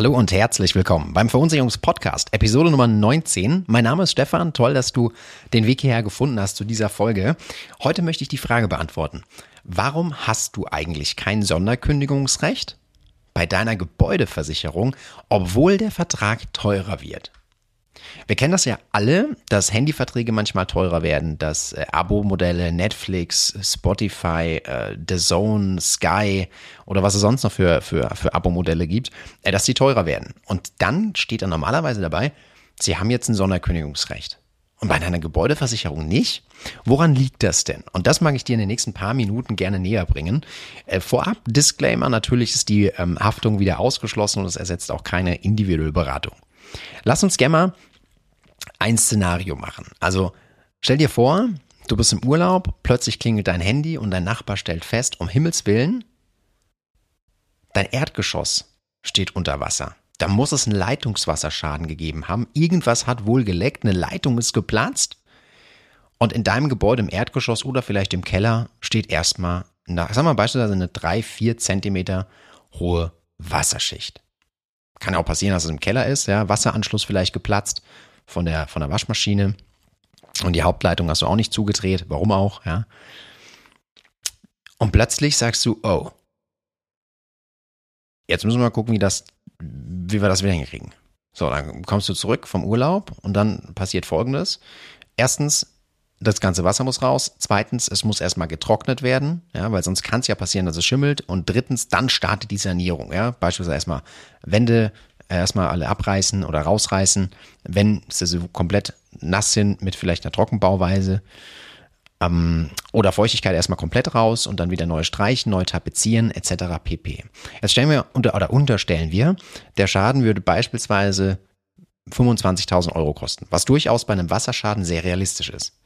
Hallo und herzlich willkommen beim Verunsicherungspodcast, Episode Nummer 19. Mein Name ist Stefan, toll, dass du den Weg hierher gefunden hast zu dieser Folge. Heute möchte ich die Frage beantworten. Warum hast du eigentlich kein Sonderkündigungsrecht bei deiner Gebäudeversicherung, obwohl der Vertrag teurer wird? Wir kennen das ja alle, dass Handyverträge manchmal teurer werden, dass äh, Abo-Modelle, Netflix, Spotify, äh, The Zone, Sky oder was es sonst noch für, für, für Abo-Modelle gibt, äh, dass die teurer werden. Und dann steht da normalerweise dabei, sie haben jetzt ein Sonderkündigungsrecht. Und bei einer Gebäudeversicherung nicht? Woran liegt das denn? Und das mag ich dir in den nächsten paar Minuten gerne näher bringen. Äh, vorab, Disclaimer, natürlich ist die ähm, Haftung wieder ausgeschlossen und es ersetzt auch keine individuelle Beratung. Lass uns gerne mal ein Szenario machen. Also stell dir vor, du bist im Urlaub, plötzlich klingelt dein Handy und dein Nachbar stellt fest, um Himmels Willen, dein Erdgeschoss steht unter Wasser. Da muss es einen Leitungswasserschaden gegeben haben. Irgendwas hat wohl geleckt, eine Leitung ist geplatzt. Und in deinem Gebäude im Erdgeschoss oder vielleicht im Keller steht erstmal, sagen wir beispielsweise eine drei, vier Zentimeter hohe Wasserschicht. Kann ja auch passieren, dass es im Keller ist, ja, Wasseranschluss vielleicht geplatzt von der, von der Waschmaschine. Und die Hauptleitung hast du auch nicht zugedreht. Warum auch, ja. Und plötzlich sagst du, oh, jetzt müssen wir mal gucken, wie das, wie wir das wieder hinkriegen. So, dann kommst du zurück vom Urlaub und dann passiert Folgendes. Erstens, das ganze Wasser muss raus. Zweitens, es muss erstmal getrocknet werden, ja, weil sonst kann es ja passieren, dass es schimmelt. Und drittens, dann startet die Sanierung, ja. Beispielsweise erstmal Wände erstmal alle abreißen oder rausreißen, wenn sie komplett nass sind mit vielleicht einer Trockenbauweise. Ähm, oder Feuchtigkeit erstmal komplett raus und dann wieder neu streichen, neu tapezieren etc. pp. Jetzt stellen wir unter oder unterstellen wir, der Schaden würde beispielsweise 25.000 Euro kosten, was durchaus bei einem Wasserschaden sehr realistisch ist.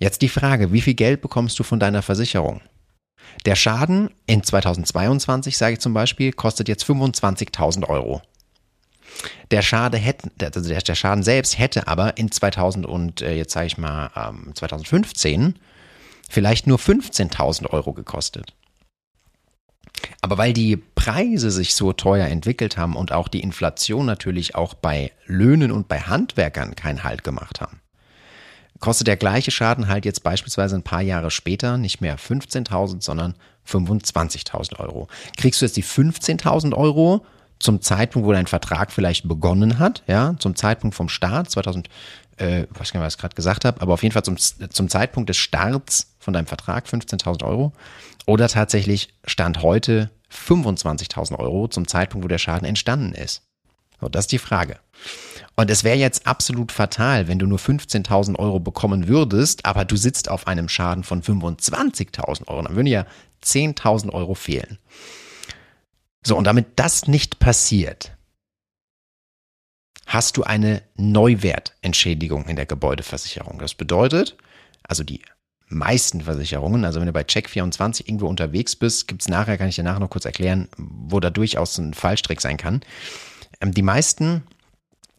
Jetzt die Frage, wie viel Geld bekommst du von deiner Versicherung? Der Schaden in 2022, sage ich zum Beispiel, kostet jetzt 25.000 Euro. Der Schaden hätte, also der Schaden selbst hätte aber in 2000 und äh, jetzt sage ich mal 2015 ähm, vielleicht nur 15.000 Euro gekostet. Aber weil die Preise sich so teuer entwickelt haben und auch die Inflation natürlich auch bei Löhnen und bei Handwerkern keinen Halt gemacht haben, kostet der gleiche Schaden halt jetzt beispielsweise ein paar Jahre später nicht mehr 15.000, sondern 25.000 Euro. Kriegst du jetzt die 15.000 Euro zum Zeitpunkt, wo dein Vertrag vielleicht begonnen hat, ja, zum Zeitpunkt vom Start, 2000, äh, weiß gar nicht, was ich gerade gesagt habe, aber auf jeden Fall zum, zum Zeitpunkt des Starts von deinem Vertrag 15.000 Euro oder tatsächlich Stand heute 25.000 Euro zum Zeitpunkt, wo der Schaden entstanden ist. So, das ist die Frage. Und es wäre jetzt absolut fatal, wenn du nur 15.000 Euro bekommen würdest, aber du sitzt auf einem Schaden von 25.000 Euro. Dann würden ja 10.000 Euro fehlen. So, und damit das nicht passiert, hast du eine Neuwertentschädigung in der Gebäudeversicherung. Das bedeutet, also die meisten Versicherungen, also wenn du bei Check24 irgendwo unterwegs bist, gibt's nachher, kann ich dir nachher noch kurz erklären, wo da durchaus ein Fallstrick sein kann. Ähm, die meisten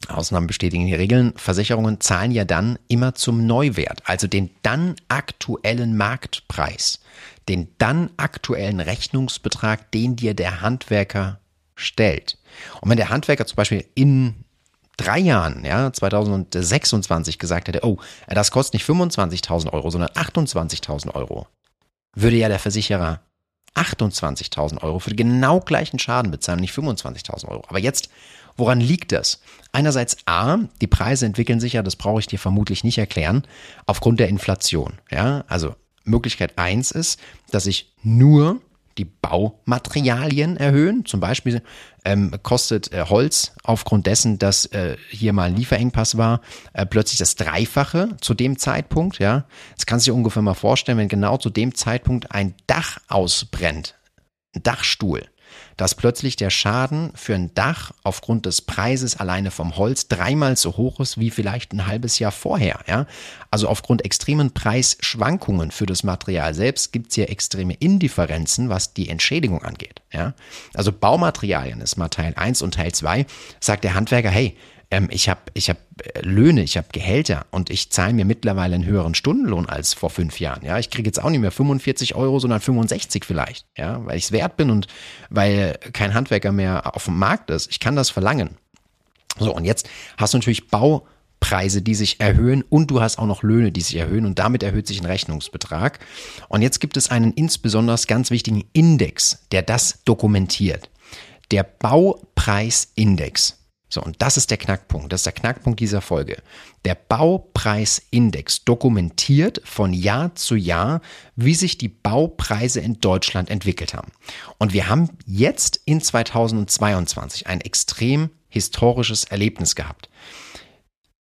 Ausnahmen bestätigen die Regeln. Versicherungen zahlen ja dann immer zum Neuwert, also den dann aktuellen Marktpreis, den dann aktuellen Rechnungsbetrag, den dir der Handwerker stellt. Und wenn der Handwerker zum Beispiel in drei Jahren, ja, 2026 gesagt hätte, oh, das kostet nicht 25.000 Euro, sondern 28.000 Euro, würde ja der Versicherer 28.000 Euro für den genau gleichen Schaden bezahlen, nicht 25.000 Euro. Aber jetzt Woran liegt das? Einerseits A, die Preise entwickeln sich ja, das brauche ich dir vermutlich nicht erklären, aufgrund der Inflation. Ja, also Möglichkeit eins ist, dass ich nur die Baumaterialien erhöhen. Zum Beispiel ähm, kostet äh, Holz aufgrund dessen, dass äh, hier mal ein Lieferengpass war, äh, plötzlich das Dreifache zu dem Zeitpunkt. Ja, das kannst du dir ungefähr mal vorstellen, wenn genau zu dem Zeitpunkt ein Dach ausbrennt, ein Dachstuhl dass plötzlich der Schaden für ein Dach aufgrund des Preises alleine vom Holz dreimal so hoch ist wie vielleicht ein halbes Jahr vorher. Ja? Also aufgrund extremen Preisschwankungen für das Material selbst gibt es hier extreme Indifferenzen, was die Entschädigung angeht. Ja? Also Baumaterialien ist mal Teil 1 und Teil 2, sagt der Handwerker, hey, ähm, ich habe ich hab äh, Löhne, ich habe Gehälter und ich zahle mir mittlerweile einen höheren Stundenlohn als vor fünf Jahren. Ja, ich kriege jetzt auch nicht mehr 45 Euro, sondern 65 vielleicht. Ja, weil ich es wert bin und weil kein Handwerker mehr auf dem Markt ist. Ich kann das verlangen. So, und jetzt hast du natürlich Baupreise, die sich erhöhen und du hast auch noch Löhne, die sich erhöhen und damit erhöht sich ein Rechnungsbetrag. Und jetzt gibt es einen insbesondere ganz wichtigen Index, der das dokumentiert. Der Baupreisindex. So, und das ist der Knackpunkt. Das ist der Knackpunkt dieser Folge. Der Baupreisindex dokumentiert von Jahr zu Jahr, wie sich die Baupreise in Deutschland entwickelt haben. Und wir haben jetzt in 2022 ein extrem historisches Erlebnis gehabt.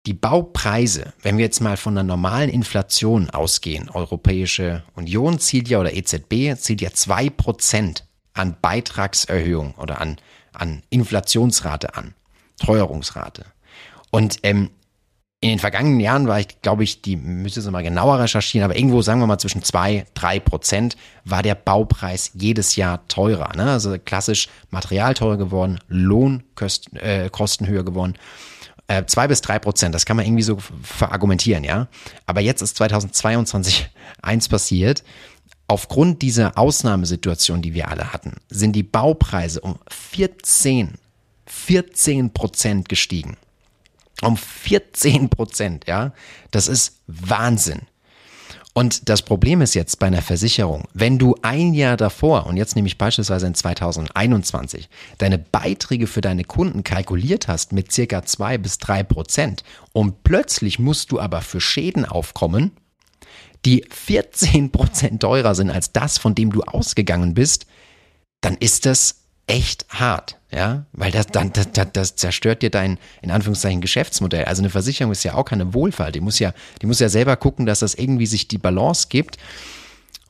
Die Baupreise, wenn wir jetzt mal von einer normalen Inflation ausgehen, Europäische Union zielt ja oder EZB zielt ja zwei Prozent an Beitragserhöhung oder an, an Inflationsrate an. Teuerungsrate. Und ähm, in den vergangenen Jahren war ich, glaube ich, die müsste es mal genauer recherchieren, aber irgendwo sagen wir mal zwischen zwei, drei Prozent war der Baupreis jedes Jahr teurer. Ne? Also klassisch Material teurer geworden, Lohnkosten äh, höher geworden. Äh, zwei bis drei Prozent, das kann man irgendwie so verargumentieren, ja. Aber jetzt ist 2022 eins passiert. Aufgrund dieser Ausnahmesituation, die wir alle hatten, sind die Baupreise um 14 14 Prozent gestiegen. Um 14 Prozent, ja. Das ist Wahnsinn. Und das Problem ist jetzt bei einer Versicherung, wenn du ein Jahr davor, und jetzt nehme ich beispielsweise in 2021, deine Beiträge für deine Kunden kalkuliert hast mit circa zwei bis drei Prozent und plötzlich musst du aber für Schäden aufkommen, die 14 Prozent teurer sind als das, von dem du ausgegangen bist, dann ist das echt hart, ja, weil das dann das, das, das zerstört dir dein in Anführungszeichen Geschäftsmodell. Also eine Versicherung ist ja auch keine Wohlfahrt, die muss ja, die muss ja selber gucken, dass das irgendwie sich die Balance gibt.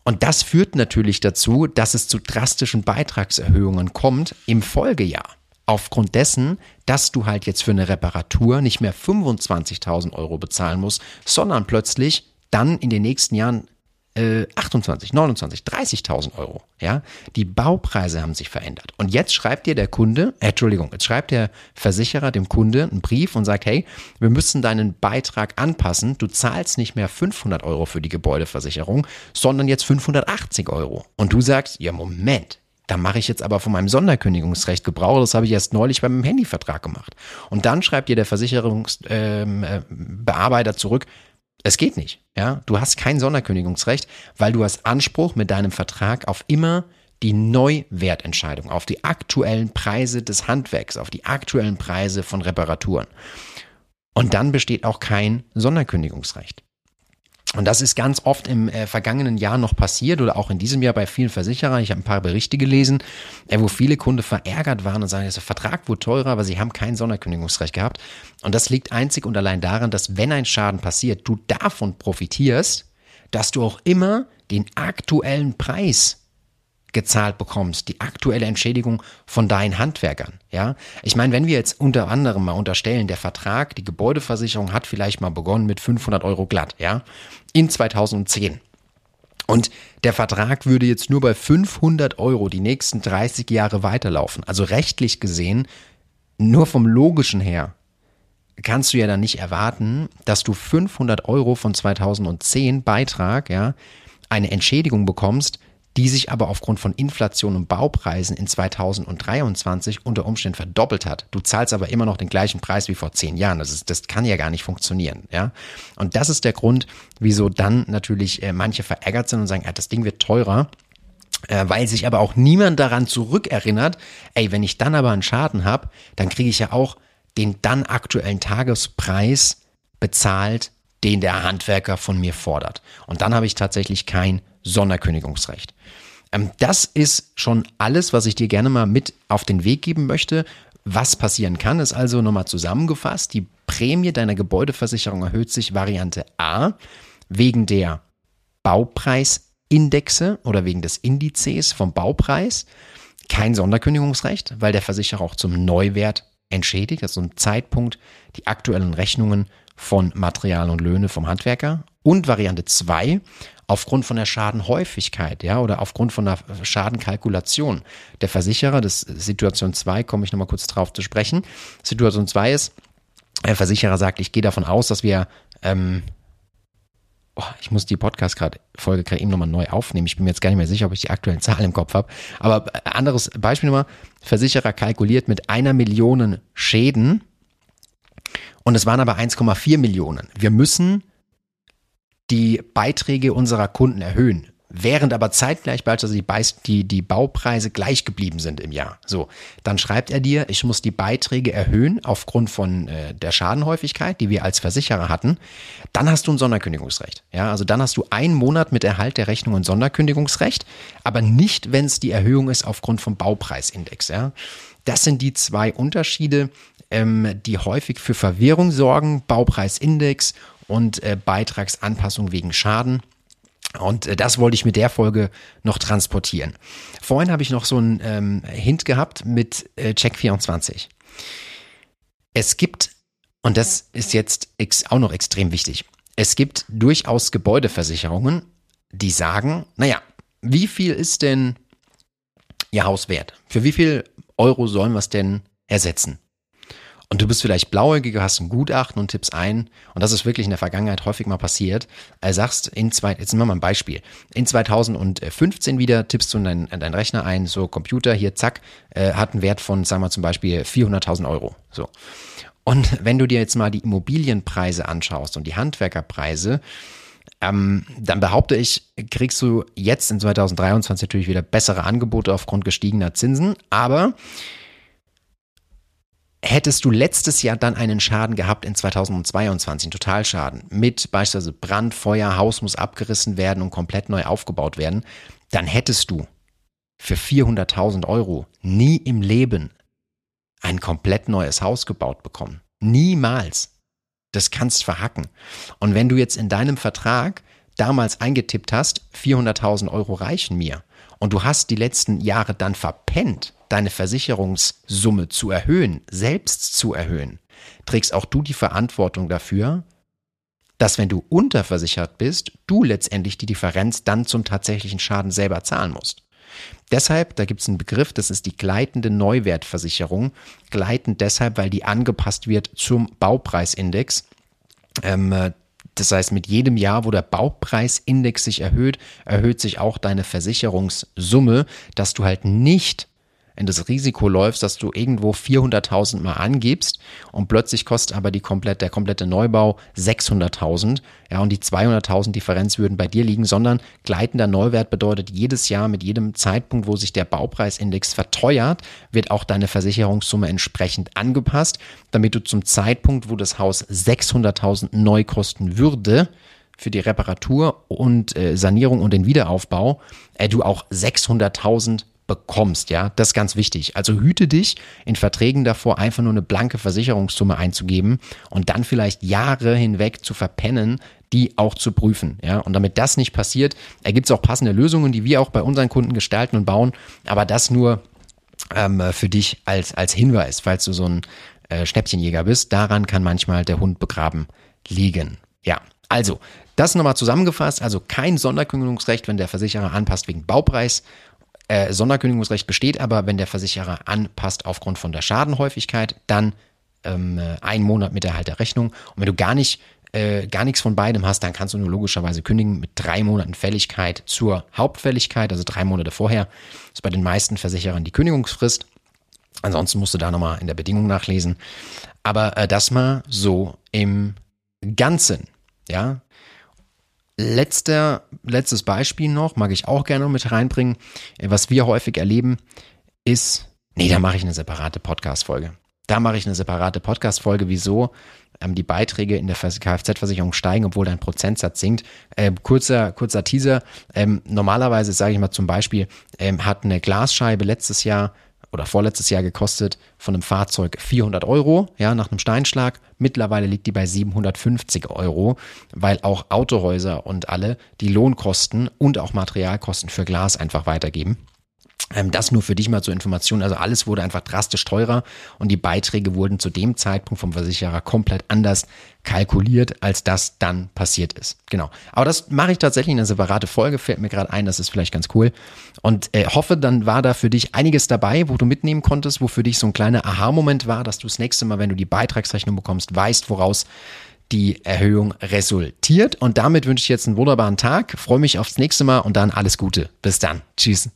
Und das führt natürlich dazu, dass es zu drastischen Beitragserhöhungen kommt im Folgejahr. Aufgrund dessen, dass du halt jetzt für eine Reparatur nicht mehr 25.000 Euro bezahlen musst, sondern plötzlich dann in den nächsten Jahren äh, 28, 29, 30.000 Euro. Ja, die Baupreise haben sich verändert. Und jetzt schreibt dir der Kunde, äh, Entschuldigung, jetzt schreibt der Versicherer dem Kunde einen Brief und sagt, hey, wir müssen deinen Beitrag anpassen. Du zahlst nicht mehr 500 Euro für die Gebäudeversicherung, sondern jetzt 580 Euro. Und du sagst, ja, Moment, da mache ich jetzt aber von meinem Sonderkündigungsrecht Gebrauch. Das habe ich erst neulich beim Handyvertrag gemacht. Und dann schreibt dir der Versicherungsbearbeiter ähm, äh, zurück, es geht nicht. Ja, du hast kein Sonderkündigungsrecht, weil du hast Anspruch mit deinem Vertrag auf immer die Neuwertentscheidung, auf die aktuellen Preise des Handwerks, auf die aktuellen Preise von Reparaturen. Und dann besteht auch kein Sonderkündigungsrecht. Und das ist ganz oft im äh, vergangenen Jahr noch passiert oder auch in diesem Jahr bei vielen Versicherern. Ich habe ein paar Berichte gelesen, äh, wo viele Kunden verärgert waren und sagen, der Vertrag wurde teurer, aber sie haben kein Sonderkündigungsrecht gehabt. Und das liegt einzig und allein daran, dass wenn ein Schaden passiert, du davon profitierst, dass du auch immer den aktuellen Preis gezahlt bekommst, die aktuelle Entschädigung von deinen Handwerkern. Ja, ich meine, wenn wir jetzt unter anderem mal unterstellen, der Vertrag, die Gebäudeversicherung hat vielleicht mal begonnen mit 500 Euro glatt, ja, in 2010. Und der Vertrag würde jetzt nur bei 500 Euro die nächsten 30 Jahre weiterlaufen. Also rechtlich gesehen, nur vom logischen her, kannst du ja dann nicht erwarten, dass du 500 Euro von 2010 Beitrag, ja, eine Entschädigung bekommst, die sich aber aufgrund von Inflation und Baupreisen in 2023 unter Umständen verdoppelt hat. Du zahlst aber immer noch den gleichen Preis wie vor zehn Jahren. Das, ist, das kann ja gar nicht funktionieren. Ja? Und das ist der Grund, wieso dann natürlich äh, manche verärgert sind und sagen, ah, das Ding wird teurer. Äh, weil sich aber auch niemand daran zurückerinnert, ey, wenn ich dann aber einen Schaden habe, dann kriege ich ja auch den dann aktuellen Tagespreis bezahlt, den der Handwerker von mir fordert. Und dann habe ich tatsächlich kein Sonderkündigungsrecht. Ähm, das ist schon alles, was ich dir gerne mal mit auf den Weg geben möchte. Was passieren kann, ist also nochmal zusammengefasst. Die Prämie deiner Gebäudeversicherung erhöht sich Variante A wegen der Baupreisindexe oder wegen des Indizes vom Baupreis. Kein Sonderkündigungsrecht, weil der Versicherer auch zum Neuwert entschädigt, also zum Zeitpunkt die aktuellen Rechnungen von Material und Löhne vom Handwerker. Und Variante 2, aufgrund von der Schadenhäufigkeit, ja, oder aufgrund von der Schadenkalkulation. Der Versicherer, das Situation 2, komme ich nochmal kurz drauf zu sprechen. Situation 2 ist, Der Versicherer sagt, ich gehe davon aus, dass wir, ähm, oh, ich muss die Podcast-Folge gerade eben nochmal neu aufnehmen. Ich bin mir jetzt gar nicht mehr sicher, ob ich die aktuellen Zahlen im Kopf habe. Aber äh, anderes Beispiel nochmal. Versicherer kalkuliert mit einer Million Schäden und es waren aber 1,4 Millionen. Wir müssen die Beiträge unserer Kunden erhöhen während aber zeitgleich beispielsweise die, die, die Baupreise gleich geblieben sind im Jahr. So, dann schreibt er dir, ich muss die Beiträge erhöhen aufgrund von äh, der Schadenhäufigkeit, die wir als Versicherer hatten. Dann hast du ein Sonderkündigungsrecht. Ja, also dann hast du einen Monat mit Erhalt der Rechnung ein Sonderkündigungsrecht, aber nicht, wenn es die Erhöhung ist aufgrund vom Baupreisindex. Ja, das sind die zwei Unterschiede, ähm, die häufig für Verwirrung sorgen. Baupreisindex und äh, Beitragsanpassung wegen Schaden. Und äh, das wollte ich mit der Folge noch transportieren. Vorhin habe ich noch so einen ähm, Hint gehabt mit äh, Check24. Es gibt, und das ist jetzt auch noch extrem wichtig, es gibt durchaus Gebäudeversicherungen, die sagen, naja, wie viel ist denn Ihr Haus wert? Für wie viel Euro sollen wir es denn ersetzen? Und du bist vielleicht blauäugig, hast ein Gutachten und tippst ein, und das ist wirklich in der Vergangenheit häufig mal passiert, äh, sagst in zwei, jetzt nehmen wir mal ein Beispiel, in 2015 wieder tippst du in deinen dein Rechner ein, so Computer, hier zack, äh, hat einen Wert von, sagen wir zum Beispiel 400.000 Euro, so. Und wenn du dir jetzt mal die Immobilienpreise anschaust und die Handwerkerpreise, ähm, dann behaupte ich, kriegst du jetzt in 2023 natürlich wieder bessere Angebote aufgrund gestiegener Zinsen, aber Hättest du letztes Jahr dann einen Schaden gehabt in 2022, einen Totalschaden, mit beispielsweise Brand, Feuer, Haus muss abgerissen werden und komplett neu aufgebaut werden, dann hättest du für 400.000 Euro nie im Leben ein komplett neues Haus gebaut bekommen. Niemals. Das kannst verhacken. Und wenn du jetzt in deinem Vertrag damals eingetippt hast, 400.000 Euro reichen mir, und du hast die letzten Jahre dann verpennt, deine Versicherungssumme zu erhöhen, selbst zu erhöhen, trägst auch du die Verantwortung dafür, dass wenn du unterversichert bist, du letztendlich die Differenz dann zum tatsächlichen Schaden selber zahlen musst. Deshalb, da gibt es einen Begriff, das ist die gleitende Neuwertversicherung. Gleitend deshalb, weil die angepasst wird zum Baupreisindex. Ähm, das heißt, mit jedem Jahr, wo der Baupreisindex sich erhöht, erhöht sich auch deine Versicherungssumme, dass du halt nicht in das Risiko läufst, dass du irgendwo 400.000 mal angibst und plötzlich kostet aber die komplett, der komplette Neubau 600.000, ja, und die 200.000 Differenz würden bei dir liegen, sondern gleitender Neuwert bedeutet jedes Jahr mit jedem Zeitpunkt, wo sich der Baupreisindex verteuert, wird auch deine Versicherungssumme entsprechend angepasst, damit du zum Zeitpunkt, wo das Haus 600.000 neu kosten würde, für die Reparatur und äh, Sanierung und den Wiederaufbau, äh, du auch 600.000 bekommst, ja, das ist ganz wichtig. Also hüte dich in Verträgen davor, einfach nur eine blanke Versicherungssumme einzugeben und dann vielleicht Jahre hinweg zu verpennen, die auch zu prüfen, ja. Und damit das nicht passiert, ergibt es auch passende Lösungen, die wir auch bei unseren Kunden gestalten und bauen, aber das nur ähm, für dich als, als Hinweis, falls du so ein äh, Schnäppchenjäger bist, daran kann manchmal der Hund begraben liegen. Ja, also, das nochmal zusammengefasst, also kein Sonderkündigungsrecht, wenn der Versicherer anpasst wegen Baupreis äh, Sonderkündigungsrecht besteht aber, wenn der Versicherer anpasst aufgrund von der Schadenhäufigkeit, dann ähm, äh, ein Monat mit Erhalt der Rechnung. Und wenn du gar nicht äh, gar nichts von beidem hast, dann kannst du nur logischerweise kündigen mit drei Monaten Fälligkeit zur Hauptfälligkeit, also drei Monate vorher. Das ist bei den meisten Versicherern die Kündigungsfrist. Ansonsten musst du da nochmal in der Bedingung nachlesen. Aber äh, das mal so im Ganzen. Ja, Letzter, letztes Beispiel noch, mag ich auch gerne mit reinbringen. Was wir häufig erleben, ist, nee, da mache ich eine separate Podcast-Folge. Da mache ich eine separate Podcast-Folge, wieso ähm, die Beiträge in der Kfz-Versicherung steigen, obwohl dein Prozentsatz sinkt. Ähm, kurzer, kurzer Teaser. Ähm, normalerweise, sage ich mal zum Beispiel, ähm, hat eine Glasscheibe letztes Jahr oder vorletztes Jahr gekostet von einem Fahrzeug 400 Euro, ja, nach einem Steinschlag. Mittlerweile liegt die bei 750 Euro, weil auch Autohäuser und alle die Lohnkosten und auch Materialkosten für Glas einfach weitergeben. Ähm, das nur für dich mal zur Information. Also alles wurde einfach drastisch teurer und die Beiträge wurden zu dem Zeitpunkt vom Versicherer komplett anders kalkuliert, als das dann passiert ist. Genau. Aber das mache ich tatsächlich in eine separate Folge, fällt mir gerade ein, das ist vielleicht ganz cool. Und äh, hoffe, dann war da für dich einiges dabei, wo du mitnehmen konntest, wo für dich so ein kleiner Aha-Moment war, dass du das nächste Mal, wenn du die Beitragsrechnung bekommst, weißt, woraus die Erhöhung resultiert. Und damit wünsche ich jetzt einen wunderbaren Tag, freue mich aufs nächste Mal und dann alles Gute. Bis dann. Tschüss.